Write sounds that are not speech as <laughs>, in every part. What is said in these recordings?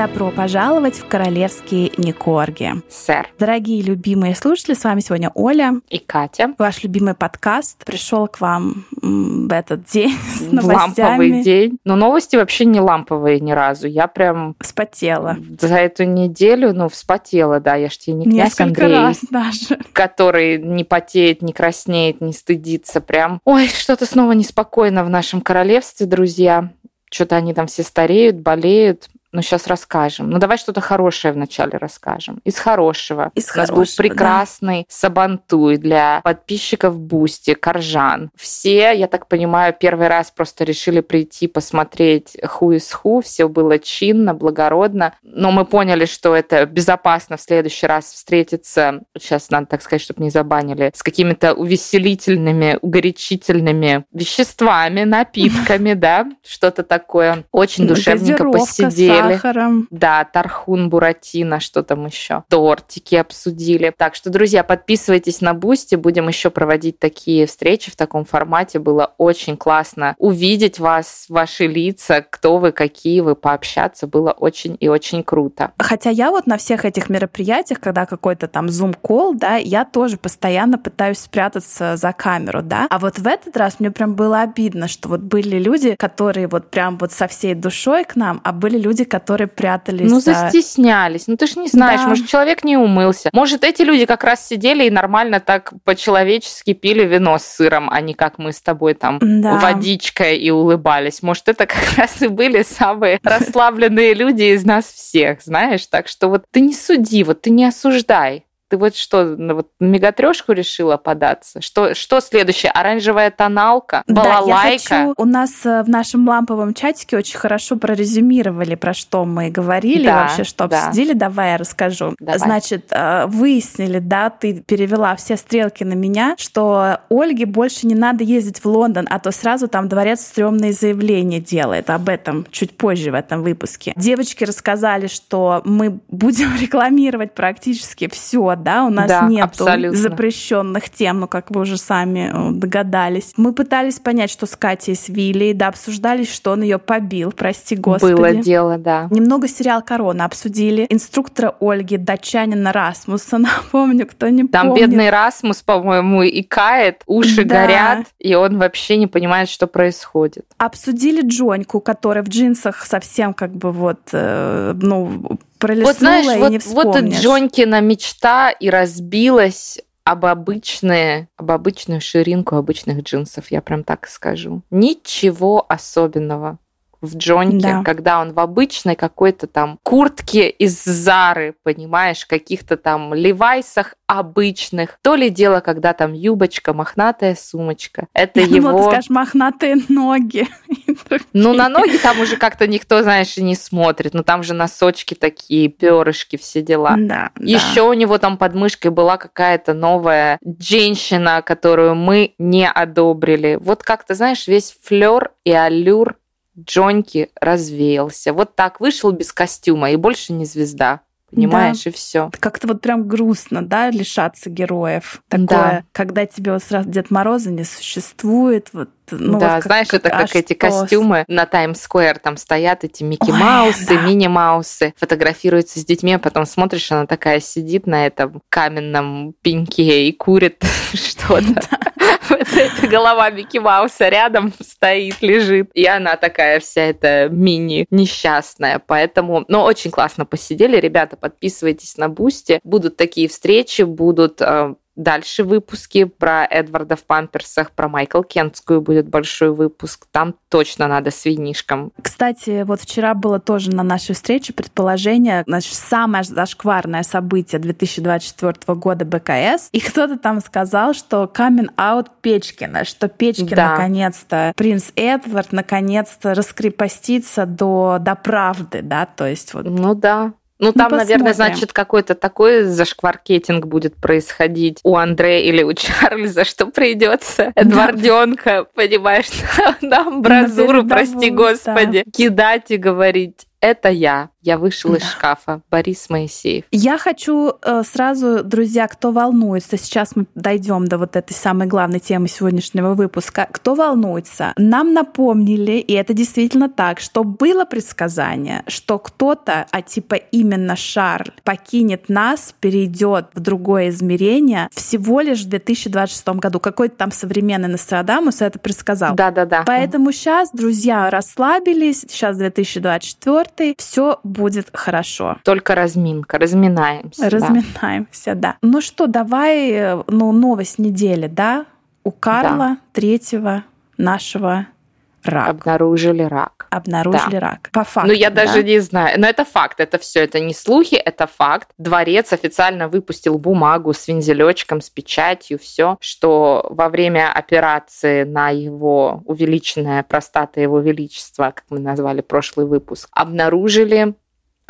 Добро пожаловать в королевские Никорги. Сэр. Дорогие любимые слушатели, с вами сегодня Оля. И Катя. Ваш любимый подкаст пришел к вам в этот день <laughs> с новостями. Ламповый день. Но новости вообще не ламповые ни разу. Я прям... Вспотела. За эту неделю, ну, вспотела, да. Я ж тебе не князь Несколько Андрей. раз даже. Который не потеет, не краснеет, не стыдится. Прям, ой, что-то снова неспокойно в нашем королевстве, друзья. Что-то они там все стареют, болеют. Ну, сейчас расскажем. Ну, давай что-то хорошее вначале расскажем. Из хорошего. Из У нас хорошего, был прекрасный да. сабантуй для подписчиков Boosty, Коржан. Все, я так понимаю, первый раз просто решили прийти посмотреть ху из ху. Все было чинно, благородно. Но мы поняли, что это безопасно в следующий раз встретиться. Сейчас надо так сказать, чтобы не забанили. С какими-то увеселительными, горячительными веществами, напитками, <laughs> да, что-то такое. Очень душевненько посидели сахаром. Да, тархун, буратино, что там еще. Тортики обсудили. Так что, друзья, подписывайтесь на Boosty. Будем еще проводить такие встречи в таком формате. Было очень классно увидеть вас, ваши лица, кто вы, какие вы, пообщаться. Было очень и очень круто. Хотя я вот на всех этих мероприятиях, когда какой-то там зум-кол, да, я тоже постоянно пытаюсь спрятаться за камеру, да. А вот в этот раз мне прям было обидно, что вот были люди, которые вот прям вот со всей душой к нам, а были люди, которые прятались. Ну, застеснялись. Ну, ты же не знаешь, да. может, человек не умылся. Может, эти люди как раз сидели и нормально так по-человечески пили вино с сыром, а не как мы с тобой там да. водичкой и улыбались. Может, это как <laughs> раз и были самые расслабленные люди из нас всех, знаешь? Так что вот ты не суди, вот ты не осуждай. Ты вот что, на вот мегатрешку решила податься? Что, что следующее? Оранжевая тоналка? Балалайка? Да, я хочу... У нас э, в нашем ламповом чатике очень хорошо прорезюмировали, про что мы говорили, да, вообще что да. обсудили. Давай я расскажу. Давай. Значит, э, выяснили, да, ты перевела все стрелки на меня, что Ольге больше не надо ездить в Лондон, а то сразу там дворец стрёмные заявления делает. Об этом чуть позже в этом выпуске. Девочки рассказали, что мы будем <laughs> рекламировать практически все да, у нас да, нет запрещенных тем, ну, как вы уже сами э, догадались. Мы пытались понять, что с Катей с Вилли, да, обсуждали, что он ее побил, прости господи. Было дело, да. Немного сериал «Корона» обсудили. Инструктора Ольги, датчанина Расмуса, <laughs> напомню, кто не Там помнит. бедный Расмус, по-моему, и кает, уши да. горят, и он вообще не понимает, что происходит. Обсудили Джоньку, которая в джинсах совсем как бы вот, э, ну, пролистнула вот, знаешь, и вот, не вот и Джонькина мечта и разбилась об обычные, об обычную ширинку обычных джинсов, я прям так скажу. Ничего особенного в Джонке, да. когда он в обычной какой-то там куртке из Зары, понимаешь, каких-то там левайсах обычных. То ли дело, когда там юбочка, мохнатая сумочка. Это <laughs> Я его... Ты скажешь, мохнатые ноги. <laughs> Ну, на ноги там уже как-то никто, знаешь, и не смотрит. Ну, там же носочки такие, перышки, все дела. Да, Еще да. у него там под мышкой была какая-то новая женщина, которую мы не одобрили. Вот как-то, знаешь, весь флер и аллюр Джоньки развеялся. Вот так вышел без костюма и больше не звезда. Понимаешь, да. и все. Как-то вот прям грустно, да, лишаться героев. Такое, да. когда тебе вот сразу Дед Мороза не существует, вот ну, да, вот как, знаешь, это как а эти что? костюмы на Таймс-сквер, там стоят эти Микки Ой, Маусы, да. Минни Маусы, фотографируются с детьми, а потом смотришь, она такая сидит на этом каменном пеньке и курит <laughs> что-то. <laughs> Это голова Микки Мауса рядом стоит, лежит. И она такая вся эта Минни несчастная. Поэтому, ну, очень классно посидели. Ребята, подписывайтесь на Boosty. Будут такие встречи, будут э, дальше выпуски про Эдварда в памперсах, про Майкл Кентскую будет большой выпуск. Там точно надо с винишком. Кстати, вот вчера было тоже на нашей встрече предположение, значит, самое зашкварное событие 2024 года БКС. И кто-то там сказал, что камин аут Печкина, что Печкин Да. наконец-то, принц Эдвард наконец-то раскрепостится до, до правды, да, то есть вот Ну да. Ну, там, наверное, посмотрим. значит, какой-то такой зашкваркетинг будет происходить у Андрея или у <laughs> Чарльза, что придется. Эдварденка, понимаешь, <laughs> на амбразуру, прости господи, кидать и говорить это я. Я вышел из шкафа. Борис Моисеев. Я хочу э, сразу, друзья, кто волнуется, сейчас мы дойдем до вот этой самой главной темы сегодняшнего выпуска. Кто волнуется, нам напомнили, и это действительно так, что было предсказание, что кто-то, а типа именно Шарль, покинет нас, перейдет в другое измерение всего лишь в 2026 году. Какой-то там современный Нострадамус это предсказал. Да-да-да. Поэтому сейчас, друзья, расслабились. Сейчас 2024. Все будет хорошо. Только разминка, разминаемся. Разминаемся, да. да. Ну что, давай, э, ну, новость недели, да? У Карла да. третьего нашего рак. Обнаружили рак. Обнаружили да. рак. По факту. Ну, я да? даже не знаю. Но это факт. Это все. Это не слухи, это факт. Дворец официально выпустил бумагу с вензелечком, с печатью, все, что во время операции на его увеличенная простата его величества, как мы назвали прошлый выпуск, обнаружили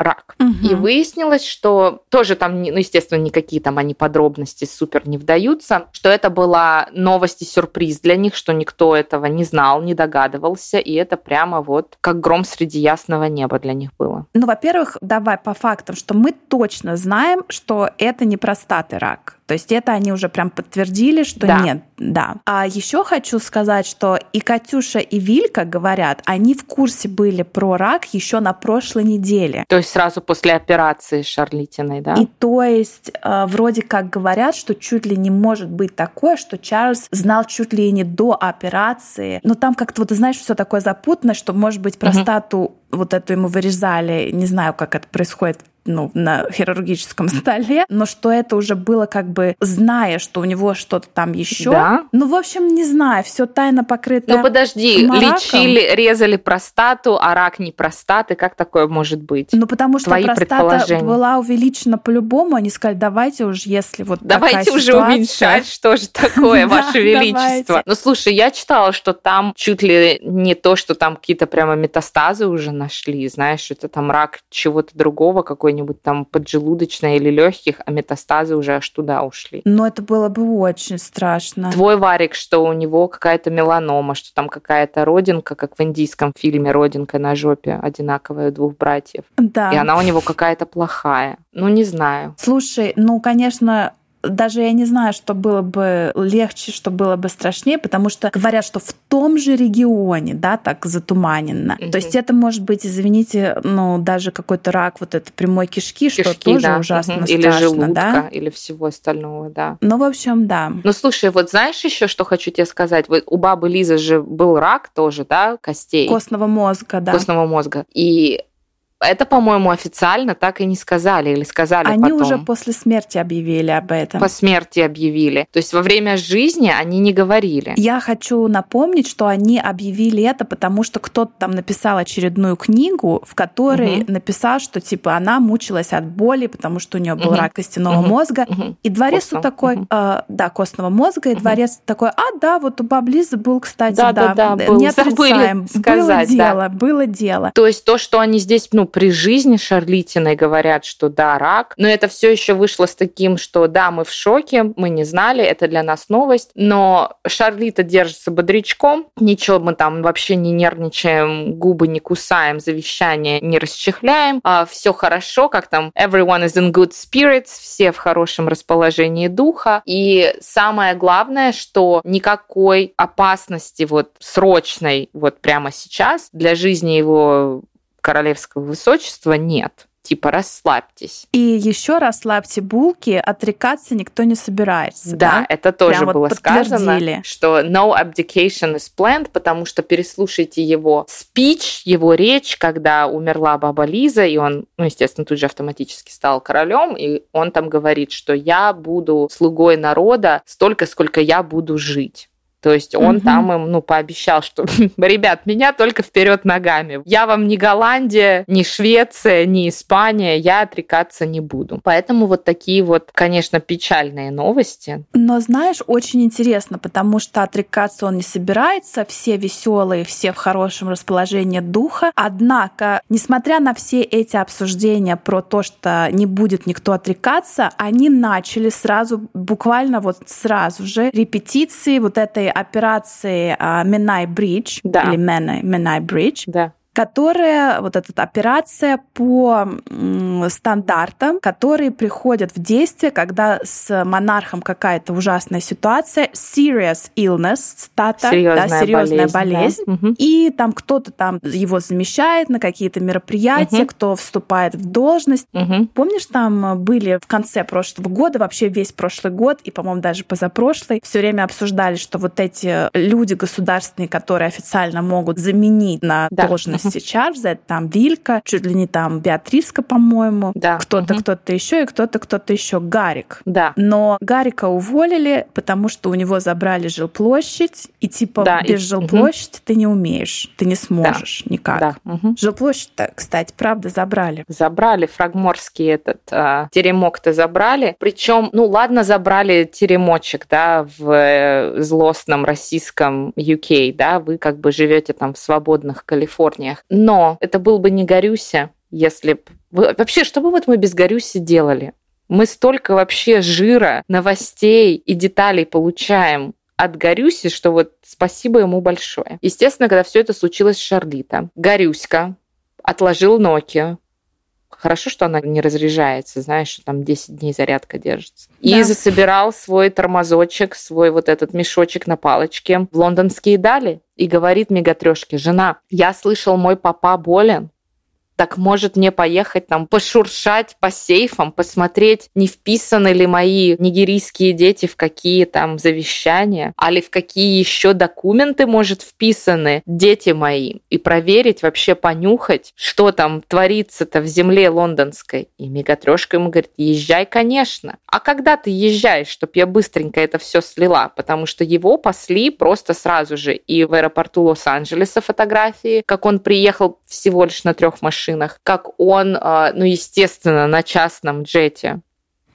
рак. Угу. И выяснилось, что тоже там, ну, естественно, никакие там они подробности супер не вдаются, что это была новость и сюрприз для них, что никто этого не знал, не догадывался, и это прямо вот как гром среди ясного неба для них было. Ну, во-первых, давай по фактам, что мы точно знаем, что это не простатый рак. То есть это они уже прям подтвердили, что да. нет, да. А еще хочу сказать, что и Катюша, и Вилька говорят, они в курсе были про рак еще на прошлой неделе. То есть сразу после операции Шарлитиной, да? И то есть э, вроде как говорят, что чуть ли не может быть такое, что Чарльз знал чуть ли не до операции. Но там как-то вот, знаешь, все такое запутанное, что, может быть, простату угу вот эту ему вырезали, не знаю, как это происходит ну, на хирургическом <laughs> столе, но что это уже было как бы зная, что у него что-то там еще. Да? Ну, в общем, не знаю, все тайно покрыто. Ну, подожди, мараком. лечили, резали простату, а рак не простаты, как такое может быть? Ну, потому что Твои простата была увеличена по-любому, они сказали, давайте уже, если вот Давайте уже ситуация... уменьшать, что же <laughs> такое, Ваше Величество. Ну, слушай, я читала, что там чуть ли не то, что там какие-то прямо метастазы уже нашли, знаешь, это там рак чего-то другого, какой какой-нибудь там поджелудочной или легких, а метастазы уже аж туда ушли. Но это было бы очень страшно. Твой Варик, что у него какая-то меланома, что там какая-то родинка, как в индийском фильме «Родинка на жопе», одинаковая у двух братьев. Да. И она у него какая-то плохая. Ну, не знаю. Слушай, ну, конечно, даже я не знаю, что было бы легче, что было бы страшнее, потому что говорят, что в том же регионе, да, так затуманенно. Mm-hmm. То есть это может быть, извините, ну, даже какой-то рак вот этой прямой кишки, кишки что тоже да. ужасно mm-hmm. или страшно, желудка, да? или всего остального, да. Ну, в общем, да. Ну, слушай, вот знаешь еще, что хочу тебе сказать? Вот у бабы Лизы же был рак тоже, да, костей. Костного мозга, да. Костного мозга. И это, по-моему, официально так и не сказали или сказали Они потом. уже после смерти объявили об этом. По смерти объявили. То есть во время жизни они не говорили. Я хочу напомнить, что они объявили это, потому что кто-то там написал очередную книгу, в которой угу. написал, что типа она мучилась от боли, потому что у нее был угу. рак костяного угу. мозга. Угу. И дворец Костного. такой, угу. э, да, костного мозга, и угу. дворец такой, а да, вот у Баблизы был, кстати, да, да, да, да был. не отрицаем, сказать, было дело, да. было дело. То есть то, что они здесь, ну, при жизни Шарлитиной говорят, что да, рак, но это все еще вышло с таким, что да, мы в шоке, мы не знали, это для нас новость, но Шарлита держится бодрячком, ничего мы там вообще не нервничаем, губы не кусаем, завещание не расчехляем, а все хорошо, как там everyone is in good spirits, все в хорошем расположении духа, и самое главное, что никакой опасности вот срочной вот прямо сейчас для жизни его королевского высочества нет типа расслабьтесь. И еще расслабьте булки, отрекаться никто не собирается. Да, да? это тоже Прям было вот сказано, что no abdication is planned, потому что переслушайте его спич, его речь, когда умерла баба Лиза, и он, ну, естественно, тут же автоматически стал королем, и он там говорит, что я буду слугой народа столько, сколько я буду жить. То есть он угу. там им, ну, пообещал, что, <laughs> ребят, меня только вперед ногами. Я вам не Голландия, не Швеция, не Испания, я отрекаться не буду. Поэтому вот такие вот, конечно, печальные новости. Но знаешь, очень интересно, потому что отрекаться он не собирается, все веселые, все в хорошем расположении духа. Однако, несмотря на все эти обсуждения про то, что не будет никто отрекаться, они начали сразу, буквально вот сразу же репетиции вот этой операции Менай Бридж да. или Менай, Бридж. Да которая, вот эта операция по стандартам, которые приходят в действие, когда с монархом какая-то ужасная ситуация, serious illness, стата, серьезная, да, серьезная болезнь, болезнь да. и там кто-то там его замещает на какие-то мероприятия, угу. кто вступает в должность. Угу. Помнишь, там были в конце прошлого года, вообще весь прошлый год, и, по-моему, даже позапрошлый, все время обсуждали, что вот эти люди государственные, которые официально могут заменить на да. должности Чарльза, это там Вилька, чуть ли не там Беатриска, по-моему, да. кто-то, угу. кто-то еще, и кто-то, кто-то еще, Гарик. Да. Но Гарика уволили, потому что у него забрали жилплощадь, и типа да, без и... жилплощади угу. ты не умеешь, ты не сможешь да. никак. Да. Угу. Жилплощадь-то, кстати, правда, забрали. Забрали, фрагморский этот э, теремок-то забрали. Причем, ну ладно, забрали теремочек, да, в э, злостном российском UK, да, вы как бы живете там в свободных Калифорниях. Но это был бы не Горюся, если б... Вообще, что бы вот мы без Горюси делали? Мы столько вообще жира, новостей и деталей получаем от Горюси, что вот спасибо ему большое. Естественно, когда все это случилось с Шарлита, Горюська отложил Nokia, Хорошо, что она не разряжается, знаешь, что там 10 дней зарядка держится. Да. И засобирал свой тормозочек, свой вот этот мешочек на палочке в лондонские дали и говорит мегатрешке, жена, я слышал, мой папа болен, так может мне поехать там пошуршать по сейфам, посмотреть, не вписаны ли мои нигерийские дети в какие там завещания, а ли в какие еще документы, может, вписаны дети мои, и проверить, вообще понюхать, что там творится-то в земле лондонской. И Мегатрешка ему говорит, езжай, конечно. А когда ты езжаешь, чтобы я быстренько это все слила? Потому что его пасли просто сразу же и в аэропорту Лос-Анджелеса фотографии, как он приехал всего лишь на трех машинах, машинах, как он, а, ну, естественно, на частном джете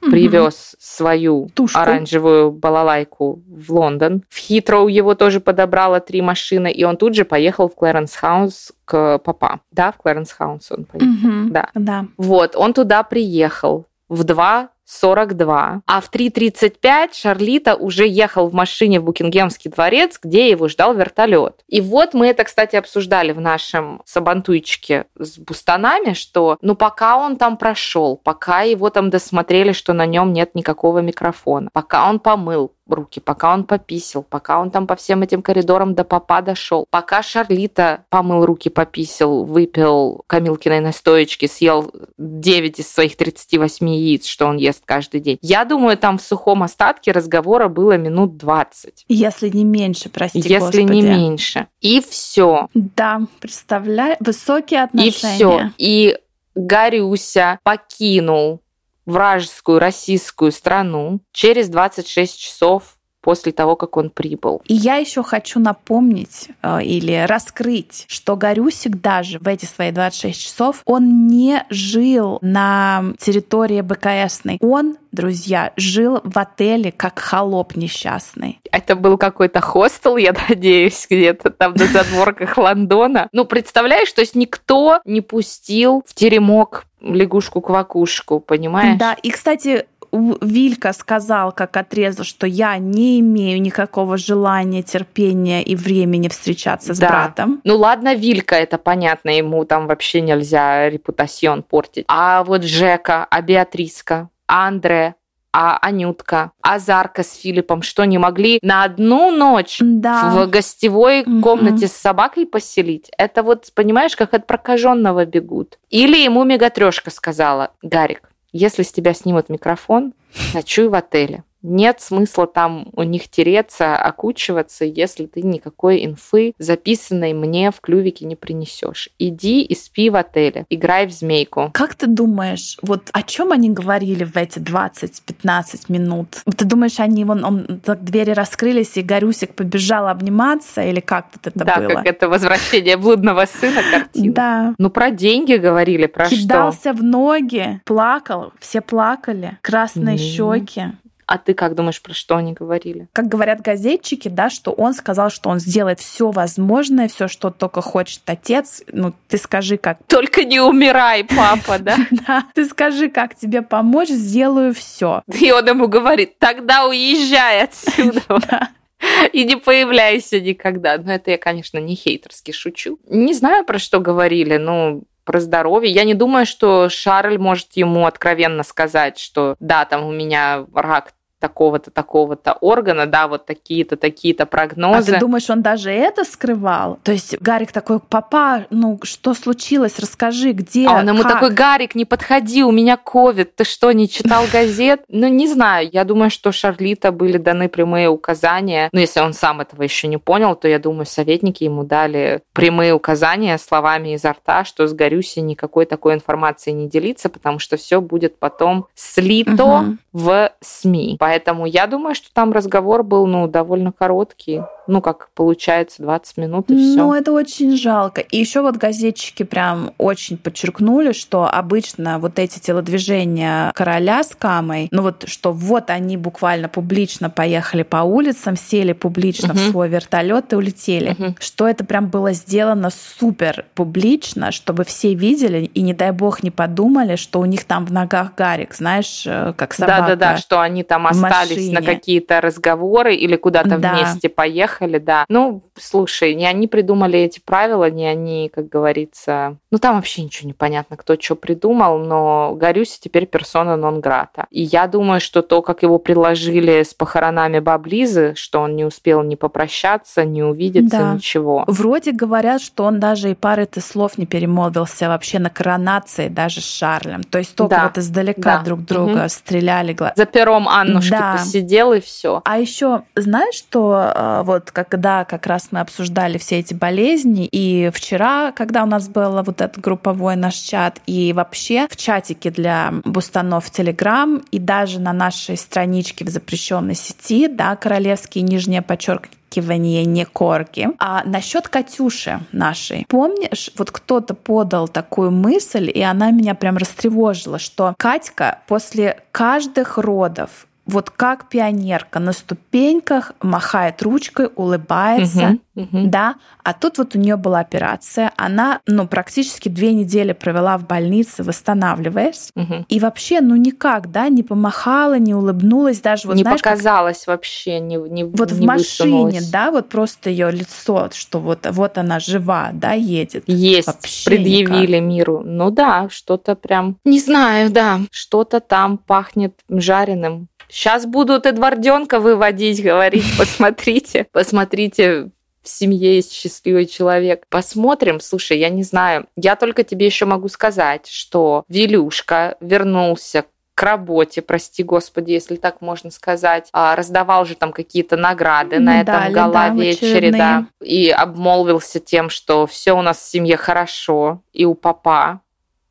привез свою Тушку. оранжевую балалайку в Лондон. В Хитроу его тоже подобрало три машины, и он тут же поехал в Клэренс Хаус к папа. Да, в Клэренс Хаус он поехал. Угу. Да. да. Вот, он туда приехал в два 42. А в 3.35 Шарлита уже ехал в машине в Букингемский дворец, где его ждал вертолет. И вот мы это, кстати, обсуждали в нашем сабантуйчике с бустанами, что ну пока он там прошел, пока его там досмотрели, что на нем нет никакого микрофона, пока он помыл, руки, пока он пописил, пока он там по всем этим коридорам до папа дошел, пока Шарлита помыл руки, пописил, выпил Камилкиной настоечки, съел 9 из своих 38 яиц, что он ест каждый день. Я думаю, там в сухом остатке разговора было минут 20. Если не меньше, прости Если Господи. не меньше. И все. Да, представляю, высокие отношения. И все. И Гарюся покинул вражескую российскую страну через 26 часов после того, как он прибыл. И я еще хочу напомнить э, или раскрыть, что Горюсик даже в эти свои 26 часов, он не жил на территории БКСной. Он друзья, жил в отеле как холоп несчастный. Это был какой-то хостел, я надеюсь, где-то там на задворках Лондона. Ну, представляешь, то есть никто не пустил в теремок лягушку-квакушку, понимаешь? Да, и, кстати, Вилька сказал, как отрезал, что я не имею никакого желания, терпения и времени встречаться с да. братом. Ну ладно, Вилька, это понятно, ему там вообще нельзя репутацион портить. А вот Жека, а Беатриска, а Андре, а Анютка, а Зарка с Филиппом, что не могли на одну ночь да. в гостевой угу. комнате с собакой поселить? Это вот, понимаешь, как от прокаженного бегут. Или ему мегатрешка сказала, Гарик, если с тебя снимут микрофон, ночуй в отеле. Нет смысла там у них тереться, окучиваться, если ты никакой инфы, записанной мне в клювике, не принесешь. Иди и спи в отеле, играй в змейку. Как ты думаешь, вот о чем они говорили в эти 20-15 минут? Ты думаешь, они вон, он, так двери раскрылись, и Горюсик побежал обниматься, или как тут это да, было? Да, как это возвращение блудного сына картина. Да. Ну, про деньги говорили, про Кидался что? Кидался в ноги, плакал, все плакали, красные щеки. А ты как думаешь, про что они говорили? Как говорят газетчики, да, что он сказал, что он сделает все возможное, все, что только хочет отец. Ну, ты скажи, как. Только не умирай, папа, да? <laughs> Да. Ты скажи, как тебе помочь, сделаю все. И он ему говорит, тогда уезжай отсюда. <laughs> и не появляйся никогда. Но это я, конечно, не хейтерски шучу. Не знаю, про что говорили, но про здоровье. Я не думаю, что Шарль может ему откровенно сказать, что да, там у меня рак такого-то, такого-то органа, да, вот такие-то, такие-то прогнозы. А ты думаешь, он даже это скрывал? То есть Гарик такой, папа, ну что случилось, расскажи, где, А он ему как? такой, Гарик, не подходи, у меня ковид, ты что, не читал газет? <laughs> Ну, не знаю, я думаю, что Шарлита были даны прямые указания, ну, если он сам этого еще не понял, то я думаю, советники ему дали прямые указания словами изо рта, что с Горюси никакой такой информации не делиться, потому что все будет потом слито Мгм. в СМИ. Поэтому я думаю, что там разговор был, ну, довольно короткий. Ну, как получается, 20 минут и все. Ну, это очень жалко. И еще вот газетчики прям очень подчеркнули, что обычно вот эти телодвижения короля с Камой, ну вот что вот они буквально публично поехали по улицам, сели публично в Мгм. свой вертолет и улетели. Мгм. Что это прям было сделано супер публично, чтобы все видели и, не дай бог, не подумали, что у них там в ногах Гарик, знаешь, э, как собака. Да-да-да, что они там в остались на какие-то разговоры или куда-то Да. вместе поехали, да. Ну, слушай, не они придумали эти правила, не они, как говорится... Ну, там вообще ничего не понятно, кто что придумал, но Горюси теперь персона нон-грата. И я думаю, что то, как его приложили с похоронами Баблизы, что он не успел ни попрощаться, ни увидеться, Да. ничего. Вроде говорят, что он даже и пары-то слов не перемолвился вообще на коронации даже с Шарлем. То есть только Да, вот издалека да. друг друга Мгм. стреляли. За пером Аннушки Да. посидел и все. А еще знаешь, что э, когда как раз мы обсуждали все эти болезни, и вчера, когда у нас был вот этот групповой наш чат, и вообще в чатике для бустанов Телеграм, и даже на нашей страничке в запрещенной сети, да, королевские нижнее подчеркивание не корги. А насчет Катюши нашей. Помнишь, вот кто-то подал такую мысль, и она меня прям растревожила, что Катька после каждых родов вот как пионерка на ступеньках махает ручкой, улыбается, Мгм, мгм. да, а тут вот у нее была операция, она, ну, практически две недели провела в больнице, восстанавливаясь, Мгм. и вообще, ну, никак, да, не помахала, не улыбнулась, даже вот, не знаешь, как показалось вообще, не, не вот в не машине, высунулось. да, вот просто ее лицо, что вот, вот она жива, да, едет. Есть, Вообще предъявили миру. Ну да, что-то прям... Не знаю, да, что-то там пахнет жареным. Сейчас будут Эдварденка выводить, говорить, посмотрите, посмотрите, в семье есть счастливый человек. Посмотрим. Слушай, я не знаю. Я только тебе еще могу сказать, что Вилюшка вернулся к работе, прости господи, если так можно сказать, А, раздавал же там какие-то награды на этом Медали, да, гала-вечере, да, и обмолвился тем, что все у нас в семье хорошо, и у папа,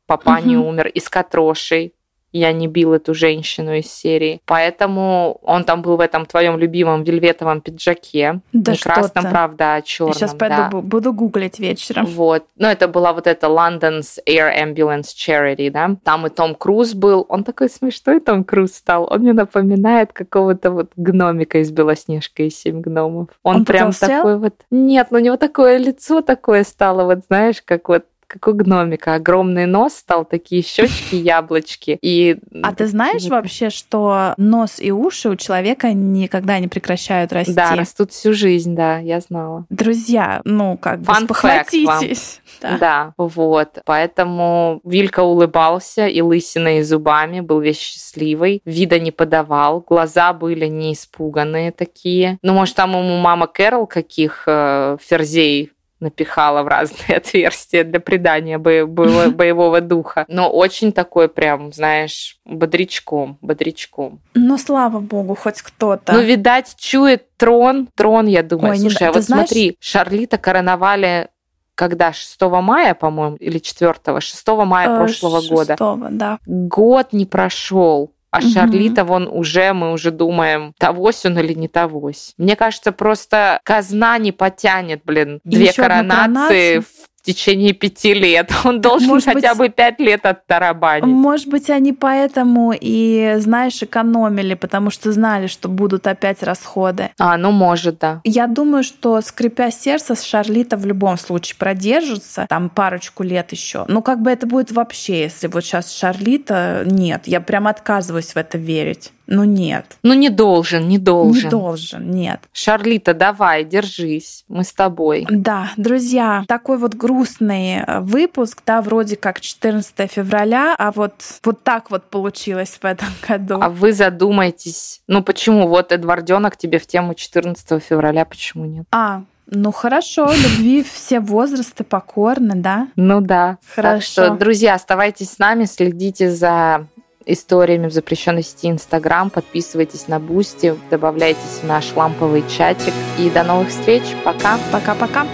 папа не Мгм. умер, и с Катрошей, я не бил эту женщину из серии. Поэтому он там был в этом твоем любимом вельветовом пиджаке. Да не красном, что-то. правда, а черном. Сейчас пойду, да. бу- буду гуглить вечером. Вот. Ну, это была вот эта London's Air Ambulance Charity, да. Там и Том Круз был. Он такой смешной, Том Круз стал. Он мне напоминает какого-то вот гномика из Белоснежка и Семь гномов. Он, Он прям потолстел? такой вот... Нет, ну у него такое лицо такое стало, вот знаешь, как вот как у гномика. Огромный нос стал, такие щечки, яблочки. И А ты знаешь вообще, что нос и уши у человека никогда не прекращают расти? Да, растут всю жизнь, да, я знала. Друзья, ну как бы спохватитесь. <laughs> Да. Да. вот. Поэтому Вилька улыбался и лысиной, и зубами, был весь счастливый, вида не подавал, глаза были не испуганные такие. Ну, может, там ему мама Кэрол каких э, ферзей напихала в разные <laughs> отверстия для придания бо- бо- <laughs> боевого духа. Но очень такой прям, знаешь, бодрячком, бодрячком. Ну, слава богу, хоть кто-то. Ну, видать, чует трон. Трон, я думаю. Ой, не Слушай, да- а вот знаешь- смотри, Шарлита короновали когда? 6 мая, по-моему, или 4? 6 мая Э, прошлого года. шестого, да. Год не прошел. А Мгм. Шарлита, вон уже, мы уже думаем, тогось он или не тогось. Мне кажется, просто казна не потянет, блин, И две коронации в течение пяти лет. <laughs> Он должен может хотя быть, бы пять лет оттарабанить. Может быть, они поэтому и, знаешь, экономили, потому что знали, что будут опять расходы. А, ну может, да. Я думаю, что скрипя сердце, Шарлита в любом случае продержится там парочку лет еще. Ну, как бы это будет вообще, если вот сейчас Шарлита нет. Я прям отказываюсь в это верить. Ну нет. Ну не должен, не должен. Не должен, нет. Шарлита, давай, держись, мы с тобой. Да, друзья, такой вот грустный э, выпуск, да, вроде как 14 февраля, а вот, вот так вот получилось в этом <laughs> году. А вы задумайтесь, ну почему вот Эдварденок тебе в тему 14 февраля, почему нет? А, ну хорошо, <laughs> любви все возрасты покорны, да? Ну да. Хорошо. Так что, друзья, оставайтесь с нами, следите за историями в запрещенной сети Инстаграм, подписывайтесь на Boosty, добавляйтесь в наш ламповый чатик. И до новых встреч. Пока. Пока-пока.